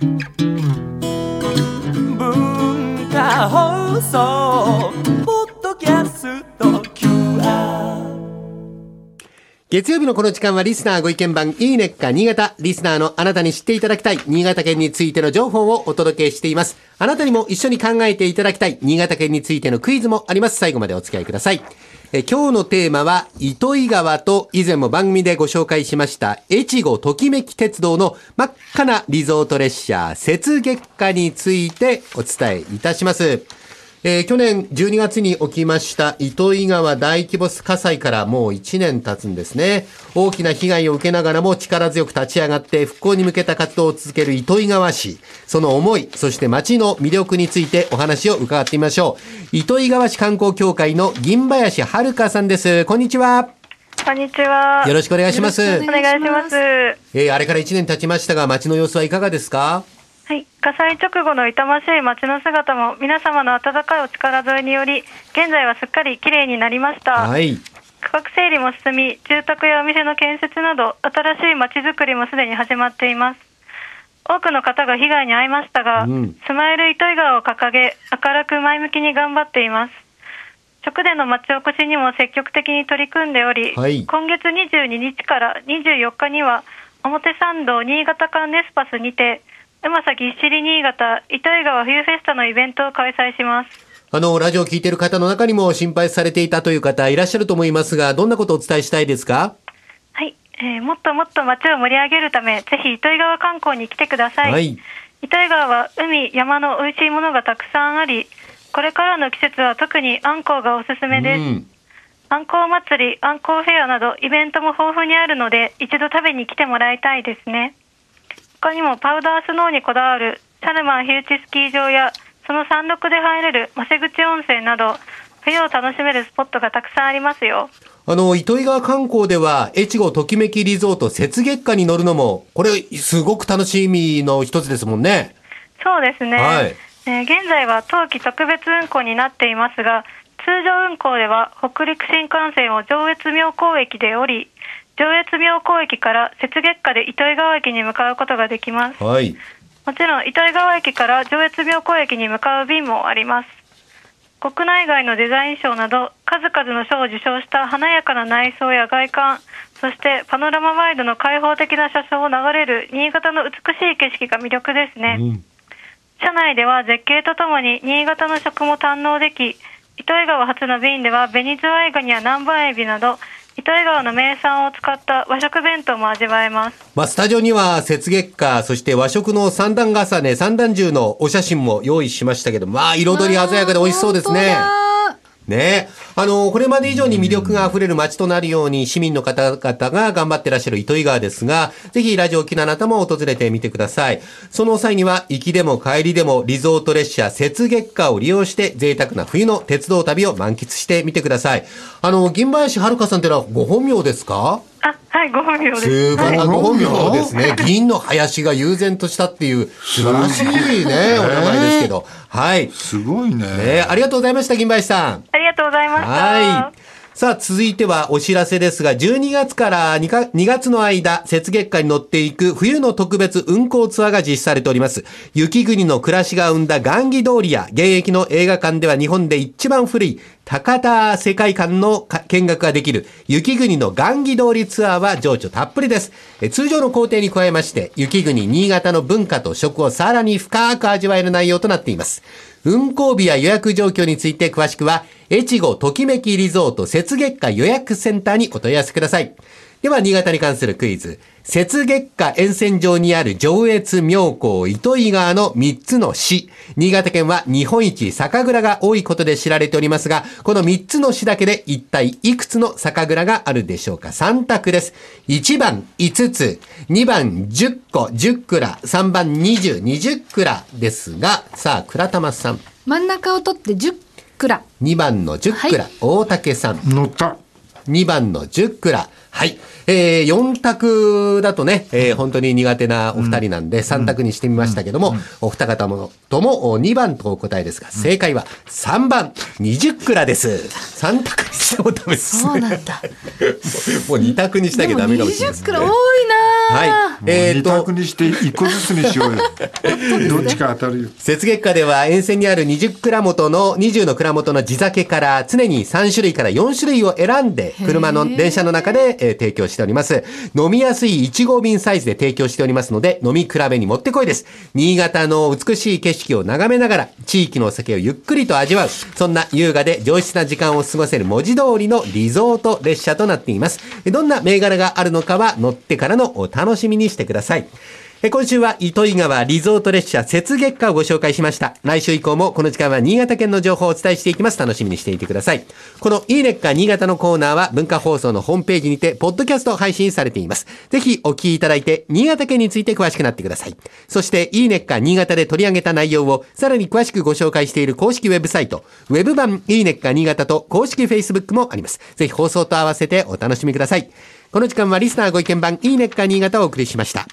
文化放送ポッドキャスト QR 月曜日のこの時間はリスナーご意見番いいねっか新潟。リスナーのあなたに知っていただきたい新潟県についての情報をお届けしています。あなたにも一緒に考えていただきたい新潟県についてのクイズもあります。最後までお付き合いください。え今日のテーマは、糸魚川と以前も番組でご紹介しました、越後ときめき鉄道の真っ赤なリゾート列車、雪月花についてお伝えいたします。えー去年12月に起きました糸魚川大規模火災からもう1年経つんですね。大きな被害を受けながらも力強く立ち上がって復興に向けた活動を続ける糸魚川市。その思い、そして街の魅力についてお話を伺ってみましょう。糸魚川市観光協会の銀林遥さんです。こんにちは。こんにちは。よろしくお願いします。お願いします。えーあれから1年経ちましたが、街の様子はいかがですか？はい、火災直後の痛ましい街の姿も皆様の温かいお力添えにより、現在はすっかり綺麗になりました。はい。区画整理も進み、住宅やお店の建設など、新しい街づくりもすでに始まっています。多くの方が被害に遭いましたが、うんスマイル糸魚川を掲げ、明るく前向きに頑張っています。直での町おこしにも積極的に取り組んでおり、はい今月22日から24日には、表参道新潟間ネスパスにて、うまさぎっしり新潟糸魚川冬フェスタのイベントを開催します。あの、ラジオを聞いている方の中にも心配されていたという方いらっしゃると思いますが、どんなことをお伝えしたいですか？はい、えーもっともっと街を盛り上げるため、ぜひ糸魚川観光に来てください。はい糸魚川は海、山の美味しいものがたくさんあり、これからの季節は特にあんこうがおすすめです。うん。あんこう祭り、あんこうフェアなどイベントも豊富にあるので、一度食べに来てもらいたいですね。他にもパウダースノーにこだわるシャルマンヒルチスキー場や、その山麓で入れる増口温泉など、冬を楽しめるスポットがたくさんありますよ。あの、糸魚川観光では、越後ときめきリゾート雪月花に乗るのも、これ、すごく楽しみの一つですもんね。そうですね、はいえー現在は冬季特別運行になっていますが通常運行では北陸新幹線を上越妙高駅で降り上越妙高駅から雪月花で糸魚川駅に向かうことができますはい。もちろん糸魚川駅から上越妙高駅に向かう便もあります国内外のデザイン賞など数々の賞を受賞した華やかな内装や外観そしてパノラマワイドの開放的な車掌を流れる新潟の美しい景色が魅力ですね、うん。車内では絶景とともに新潟の食も堪能でき、糸魚川初の便では紅ズワイガニや南蛮エビなど、糸魚川の名産を使った和食弁当も味わえます。まあ、スタジオには、雪月花、そして和食の三段重ね、三段重のお写真も用意しましたけど、まあ、彩り鮮やかで美味しそうですね。ねあの、これまで以上に魅力が溢れる街となるように、市民の方々が頑張ってらっしゃる糸魚川ですが、ぜひラジオ機のあなたも訪れてみてください。その際には、行きでも帰りでも、リゾート列車、雪月花を利用して、贅沢な冬の鉄道旅を満喫してみてください。あの、銀林遥さんってのはご本名ですか？あ、はい、ご本名です。ご本名ですね。銀の林が悠然としたっていう、素晴らしいね、お名前ですけど。はい。すごいね。ねありがとうございました、銀林さん。ありがとうございました。はい。さあ、続いてはお知らせですが、12月から2か2月の間、雪月花に乗っていく冬の特別運行ツアーが実施されております。雪国の暮らしが生んだ雁木通りや、現役の映画館では日本で一番古い高田世界観の見学ができる雪国の雁木通りツアーは情緒たっぷりです。通常の工程に加えまして、雪国新潟の文化と食をさらに深く味わえる内容となっています。運行日や予約状況について詳しくは、越後ときめきリゾート雪月花予約センターにお問い合わせください。では、新潟に関するクイズ。雪月花沿線上にある上越妙高糸魚川の3つの市。新潟県は日本一酒蔵が多いことで知られておりますが、この3つの市だけで一体いくつの酒蔵があるでしょうか ?3 択です。1番5つ、2番10個、10蔵、3番20、20蔵ですが、さあ、倉玉さん。真ん中を取って10蔵2番の10蔵、大竹さん。乗った。2番の10蔵、はい。えー、4択だとね、えー、本当に苦手なお二人なんで、3択にしてみましたけども、お二方もとも2番とお答えですが、正解は3番、20蔵です。3択にしてもダメです。そうなんだ。もう2択にしなきゃダメかもしれない20ね。くらい多いなはい。えー、二と択、にして一個ずつにしようよ。どっちか当たるよ。雪月花では沿線にある20蔵元の、20の蔵元の地酒から常に3種類から4種類を選んで、車の電車の中で、えー提供しております。飲みやすい1号瓶サイズで提供しておりますので、飲み比べにもってこいです。新潟の美しい景色を眺めながら、地域のお酒をゆっくりと味わう、そんな優雅で上質な時間を過ごせる文字通りのリゾート列車となっています。どんな銘柄があるのかは乗ってからのお楽しみにしてください。え今週は糸魚川リゾート列車雪月花をご紹介しました。来週以降もこの時間は新潟県の情報をお伝えしていきます。楽しみにしていてください。このいいねっか新潟のコーナーは文化放送のホームページにて、ポッドキャスト配信されています。ぜひお聞きいただいて、新潟県について詳しくなってください。そして、いいねっか新潟で取り上げた内容をさらに詳しくご紹介している公式ウェブサイト、ウェブ版いいねっか新潟と公式 Facebook もあります。ぜひ放送と合わせてお楽しみください。この時間はリスナーご意見番いいねっか新潟をお送りしました。